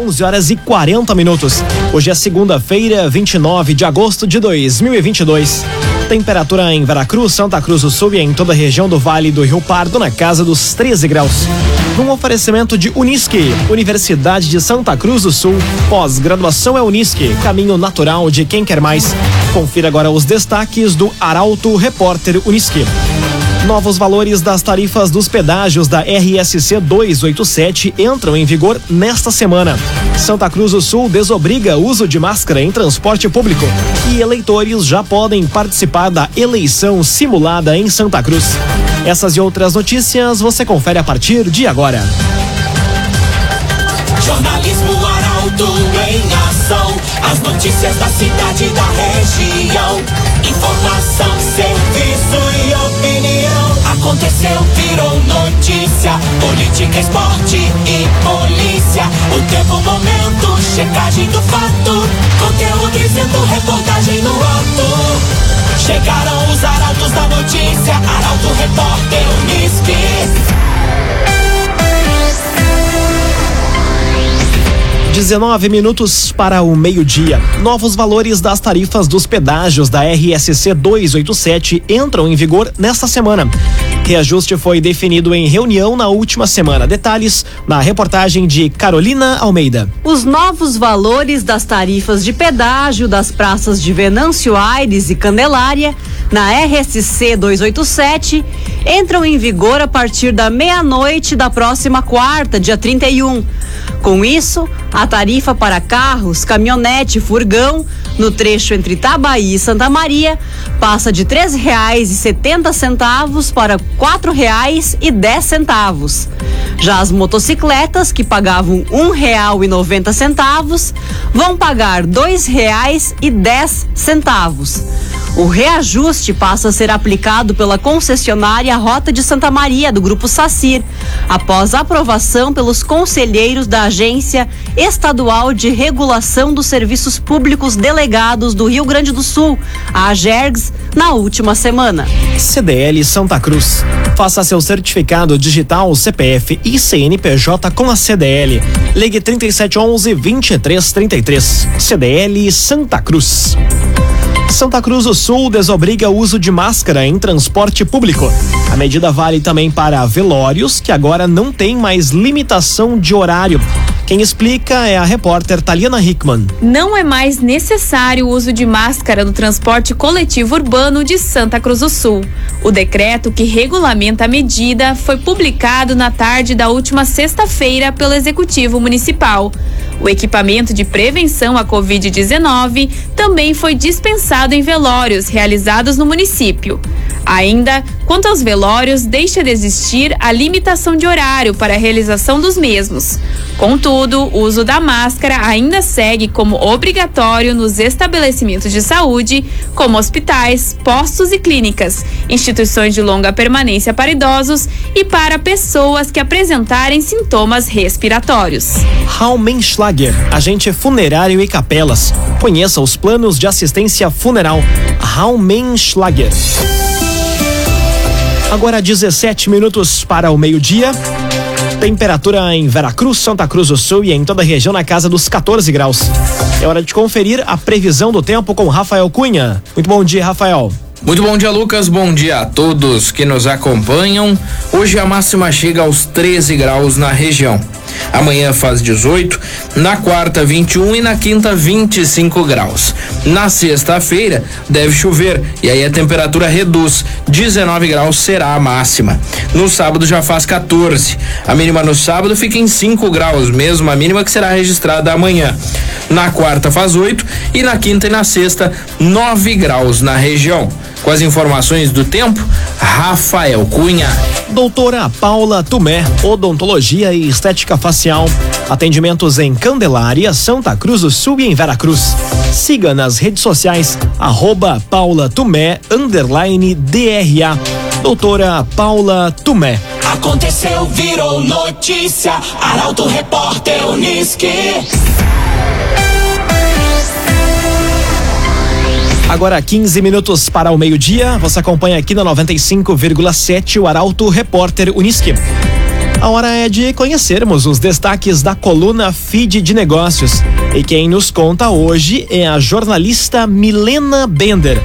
11 horas e 40 minutos. Hoje é segunda-feira, 29 de agosto de 2022. Temperatura em Veracruz, Santa Cruz do Sul e em toda a região do Vale do Rio Pardo na casa dos 13 graus. Num oferecimento de Unisque, Universidade de Santa Cruz do Sul. Pós-graduação é Unisque, caminho natural de quem quer mais. Confira agora os destaques do Arauto Repórter Unisque. Novos valores das tarifas dos pedágios da RSC 287 entram em vigor nesta semana. Santa Cruz do Sul desobriga uso de máscara em transporte público e eleitores já podem participar da eleição simulada em Santa Cruz. Essas e outras notícias você confere a partir de agora. Jornalismo Arauto em ação. As notícias da cidade da região. Aconteceu, virou notícia. Política, esporte e polícia. O tempo, momento, checagem do fato. Conteúdo dizendo, reportagem no ato. Chegaram os arautos da notícia. Arauto, repórter, Unisque. 19 minutos para o meio-dia. Novos valores das tarifas dos pedágios da RSC 287 entram em vigor nesta semana. Reajuste foi definido em reunião na última semana. Detalhes na reportagem de Carolina Almeida. Os novos valores das tarifas de pedágio das praças de Venâncio Aires e Candelária na RSC 287 entram em vigor a partir da meia-noite da próxima quarta, dia 31. Com isso, a tarifa para carros, caminhonete e furgão no trecho entre Itabaí e Santa Maria passa de setenta centavos para quatro reais dez centavos. Já as motocicletas que pagavam noventa centavos vão pagar dez centavos. O reajuste passa a ser aplicado pela concessionária Rota de Santa Maria do Grupo Sacir, após aprovação pelos conselheiros da Agência Estadual de Regulação dos Serviços Públicos Delegados do Rio Grande do Sul, a AGERGS, na última semana. CDL Santa Cruz. Faça seu certificado digital CPF e CNPJ com a CDL. Ligue 3711 2333. CDL Santa Cruz. Santa Cruz do Sul desobriga o uso de máscara em transporte público. A medida vale também para velórios, que agora não tem mais limitação de horário. Quem explica é a repórter Taliana Hickman. Não é mais necessário o uso de máscara no transporte coletivo urbano de Santa Cruz do Sul. O decreto que regulamenta a medida foi publicado na tarde da última sexta-feira pelo Executivo Municipal. O equipamento de prevenção à Covid-19 também foi dispensado em velórios realizados no município. Ainda, quanto aos velórios, deixa de existir a limitação de horário para a realização dos mesmos. Contudo, o uso da máscara ainda segue como obrigatório nos estabelecimentos de saúde, como hospitais, postos e clínicas, instituições de longa permanência para idosos e para pessoas que apresentarem sintomas respiratórios. Raumenschlager, agente funerário e capelas. Conheça os planos de assistência funeral. Raumenschlager. Agora 17 minutos para o meio-dia. Temperatura em Veracruz, Santa Cruz do Sul e em toda a região na casa dos 14 graus. É hora de conferir a previsão do tempo com Rafael Cunha. Muito bom dia, Rafael. Muito bom dia, Lucas. Bom dia a todos que nos acompanham. Hoje a máxima chega aos 13 graus na região. Amanhã faz 18, na quarta 21 e na quinta 25 graus. Na sexta-feira deve chover e aí a temperatura reduz, 19 graus será a máxima. No sábado já faz 14. A mínima no sábado fica em 5 graus, mesmo a mínima que será registrada amanhã. Na quarta faz 8 e na quinta e na sexta 9 graus na região. Com as informações do tempo, Rafael Cunha. Doutora Paula Tumé, odontologia e estética facial. Atendimentos em Candelária, Santa Cruz do Sul e em Veracruz. Siga nas redes sociais, arroba Paula Tumé, underline DRA. Doutora Paula Tumé. Aconteceu, virou notícia. Arauto Repórter Unisque. Agora 15 minutos para o meio-dia. Você acompanha aqui na 95,7 o Arauto Repórter Unisque. A hora é de conhecermos os destaques da coluna Feed de Negócios. E quem nos conta hoje é a jornalista Milena Bender.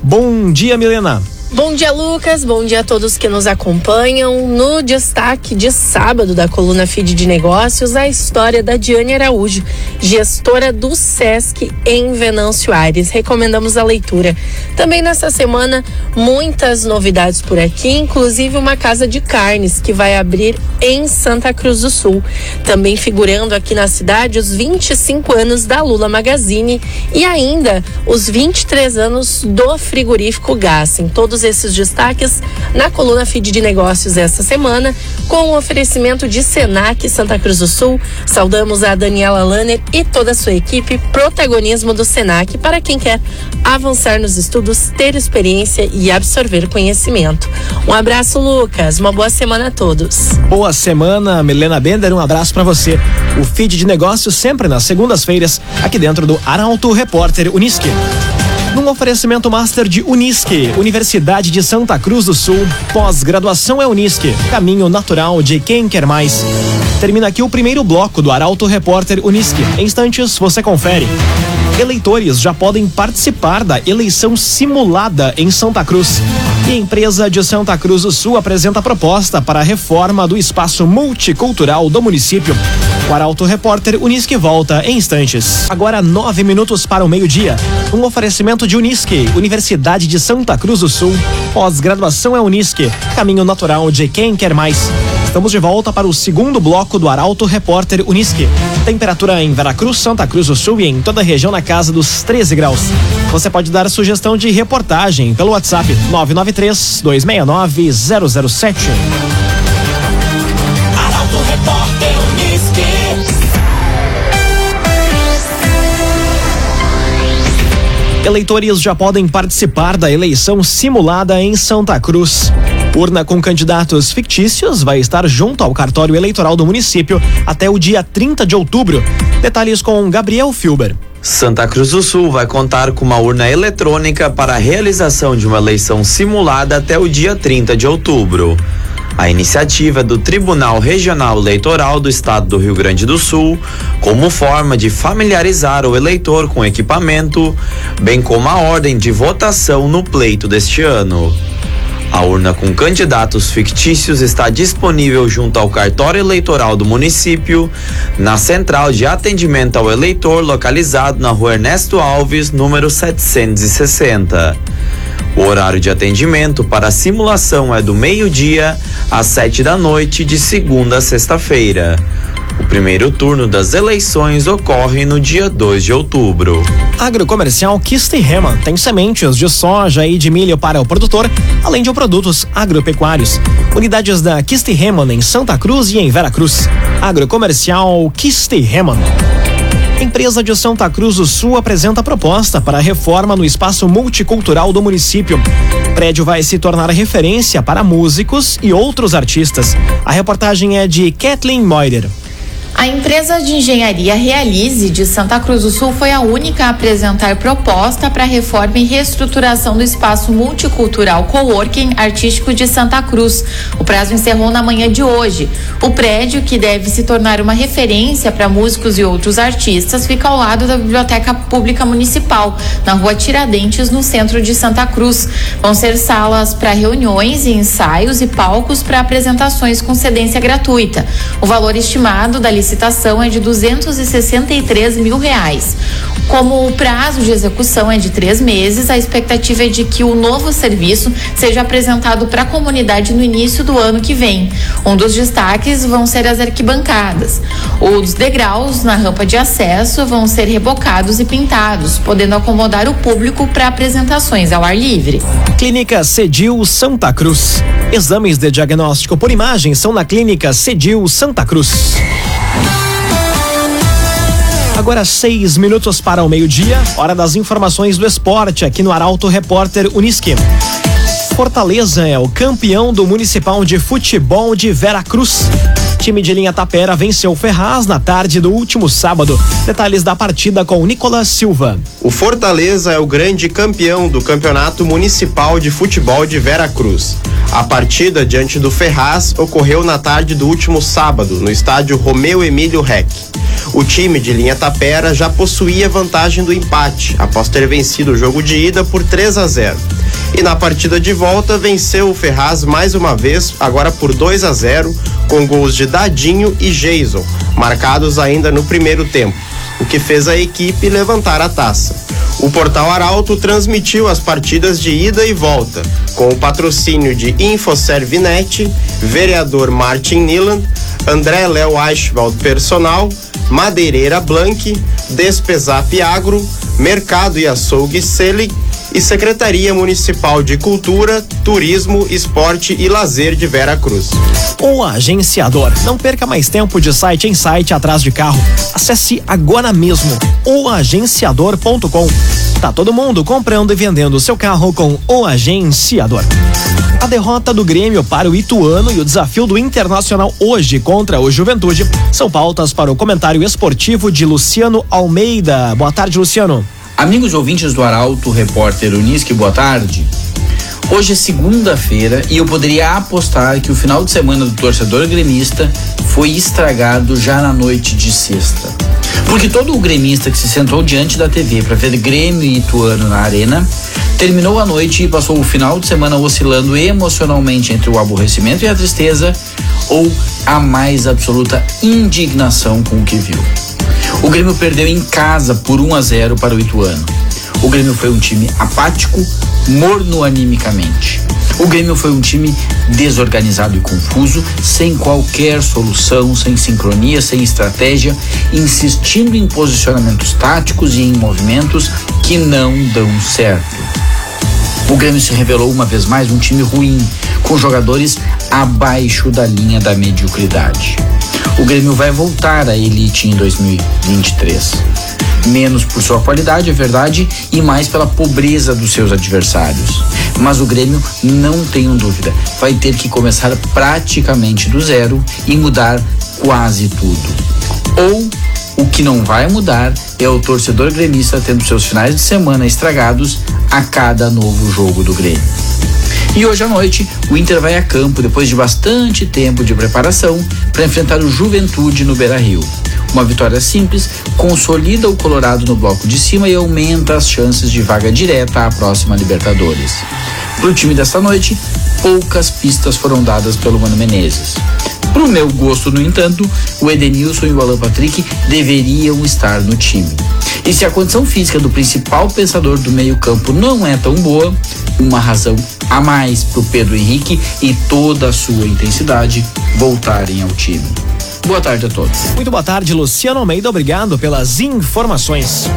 Bom dia, Milena. Bom dia, Lucas. Bom dia a todos que nos acompanham. No destaque de sábado da coluna Feed de Negócios, a história da Diane Araújo, gestora do SESC em Venâncio Aires. Recomendamos a leitura. Também nessa semana, muitas novidades por aqui, inclusive uma casa de carnes que vai abrir em Santa Cruz do Sul. Também figurando aqui na cidade os 25 anos da Lula Magazine e ainda os 23 anos do frigorífico Gassen. Todos todos esses destaques na coluna Feed de Negócios essa semana, com o oferecimento de Senac Santa Cruz do Sul. Saudamos a Daniela Lanner e toda a sua equipe, protagonismo do Senac para quem quer avançar nos estudos, ter experiência e absorver conhecimento. Um abraço, Lucas. Uma boa semana a todos. Boa semana, Milena Bender. Um abraço para você. O Feed de Negócios sempre nas segundas-feiras, aqui dentro do Arauto Repórter Unisque num oferecimento master de Unisque, Universidade de Santa Cruz do Sul. Pós-graduação é Unisque, caminho natural de quem quer mais. Termina aqui o primeiro bloco do Arauto Repórter Unisque. Em instantes, você confere. Eleitores já podem participar da eleição simulada em Santa Cruz. E a empresa de Santa Cruz do Sul apresenta proposta para a reforma do espaço multicultural do município. O Arauto Repórter Unisque volta em instantes. Agora nove minutos para o meio-dia. Um oferecimento de Unisque, Universidade de Santa Cruz do Sul. Pós-graduação é Unisque, caminho natural de quem quer mais. Estamos de volta para o segundo bloco do Arauto Repórter Unisque. Temperatura em Veracruz, Santa Cruz do Sul e em toda a região na casa dos 13 graus. Você pode dar sugestão de reportagem pelo WhatsApp 993 269 007. Arauto Repórter Unisque. Eleitores já podem participar da eleição simulada em Santa Cruz. Urna com candidatos fictícios vai estar junto ao cartório eleitoral do município até o dia 30 de outubro. Detalhes com Gabriel Filber. Santa Cruz do Sul vai contar com uma urna eletrônica para a realização de uma eleição simulada até o dia 30 de outubro. A iniciativa do Tribunal Regional Eleitoral do Estado do Rio Grande do Sul, como forma de familiarizar o eleitor com o equipamento, bem como a ordem de votação no pleito deste ano. A urna com candidatos fictícios está disponível junto ao cartório eleitoral do município, na central de atendimento ao eleitor localizado na rua Ernesto Alves, número 760. O horário de atendimento para a simulação é do meio-dia às sete da noite, de segunda a sexta-feira. O primeiro turno das eleições ocorre no dia 2 de outubro. Agrocomercial Kisterreman tem sementes de soja e de milho para o produtor, além de produtos agropecuários. Unidades da Kisterreman em Santa Cruz e em Veracruz. Agrocomercial Kisterreman. Empresa de Santa Cruz do Sul apresenta proposta para reforma no espaço multicultural do município. O prédio vai se tornar referência para músicos e outros artistas. A reportagem é de Kathleen Moider. A empresa de engenharia Realize de Santa Cruz do Sul foi a única a apresentar proposta para reforma e reestruturação do espaço multicultural Coworking Artístico de Santa Cruz. O prazo encerrou na manhã de hoje. O prédio, que deve se tornar uma referência para músicos e outros artistas, fica ao lado da Biblioteca Pública Municipal, na rua Tiradentes, no centro de Santa Cruz. Vão ser salas para reuniões e ensaios e palcos para apresentações com cedência gratuita. O valor estimado da licitação é de 263 mil reais. Como o prazo de execução é de três meses, a expectativa é de que o novo serviço seja apresentado para a comunidade no início do ano que vem. Um dos destaques vão ser as arquibancadas. Os degraus na rampa de acesso vão ser rebocados e pintados, podendo acomodar o público para apresentações ao ar livre. Clínica Cedil Santa Cruz. Exames de diagnóstico por imagem são na Clínica Cedil Santa Cruz. Agora seis minutos para o meio-dia, hora das informações do esporte aqui no Arauto Repórter Unisque. Fortaleza é o campeão do Municipal de Futebol de Veracruz. Time de linha Tapera venceu Ferraz na tarde do último sábado. Detalhes da partida com Nicolas Silva. O Fortaleza é o grande campeão do Campeonato Municipal de Futebol de Veracruz. A partida diante do Ferraz ocorreu na tarde do último sábado, no estádio Romeu Emílio Rec. O time de linha Tapera já possuía vantagem do empate, após ter vencido o jogo de ida por 3 a 0. E na partida de volta venceu o Ferraz mais uma vez, agora por 2 a 0, com gols de Dadinho e Jason, marcados ainda no primeiro tempo, o que fez a equipe levantar a taça. O Portal Arauto transmitiu as partidas de ida e volta, com o patrocínio de Infoservinet, vereador Martin Niland, André Léo Eichwald Personal, Madeireira Blank, Despesap Agro, Mercado e Açougue Selig e Secretaria Municipal de Cultura, Turismo, Esporte e Lazer de Vera Cruz. O agenciador. Não perca mais tempo de site em site atrás de carro. Acesse agora mesmo oagenciador.com. Tá todo mundo comprando e vendendo seu carro com o agenciador. A derrota do Grêmio para o Ituano e o desafio do Internacional hoje contra o Juventude são pautas para o comentário esportivo de Luciano Almeida. Boa tarde, Luciano. Amigos ouvintes do Arauto, repórter Unisque, boa tarde. Hoje é segunda-feira e eu poderia apostar que o final de semana do torcedor gremista foi estragado já na noite de sexta. Porque todo o gremista que se sentou diante da TV para ver Grêmio e Ituano na arena terminou a noite e passou o final de semana oscilando emocionalmente entre o aborrecimento e a tristeza ou a mais absoluta indignação com o que viu. O Grêmio perdeu em casa por 1 a 0 para o Ituano. O Grêmio foi um time apático, morno animicamente. O Grêmio foi um time desorganizado e confuso, sem qualquer solução, sem sincronia, sem estratégia, insistindo em posicionamentos táticos e em movimentos que não dão certo. O Grêmio se revelou uma vez mais um time ruim, com jogadores abaixo da linha da mediocridade o Grêmio vai voltar à elite em 2023. Menos por sua qualidade, é verdade, e mais pela pobreza dos seus adversários. Mas o Grêmio, não tenho dúvida, vai ter que começar praticamente do zero e mudar quase tudo. Ou o que não vai mudar é o torcedor gremista tendo seus finais de semana estragados a cada novo jogo do Grêmio. E hoje à noite, o Inter vai a campo depois de bastante tempo de preparação para enfrentar o Juventude no Beira Rio. Uma vitória simples consolida o Colorado no bloco de cima e aumenta as chances de vaga direta à próxima Libertadores. Para o time desta noite, poucas pistas foram dadas pelo Mano Menezes. Para o meu gosto, no entanto, o Edenilson e o Alan Patrick deveriam estar no time. E se a condição física do principal pensador do meio-campo não é tão boa, uma razão a mais para o Pedro Henrique e toda a sua intensidade voltarem ao time. Boa tarde a todos. Muito boa tarde, Luciano Almeida. Obrigado pelas informações.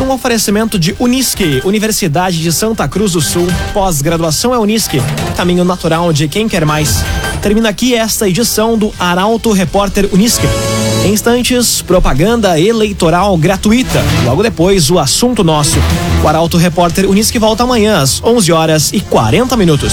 Um oferecimento de Unisque, Universidade de Santa Cruz do Sul. Pós-graduação é Unisque, caminho natural de quem quer mais. Termina aqui esta edição do Arauto Repórter Unisque. Em instantes, propaganda eleitoral gratuita. Logo depois, o assunto nosso. O Arauto Repórter Unisque volta amanhã às 11 horas e 40 minutos.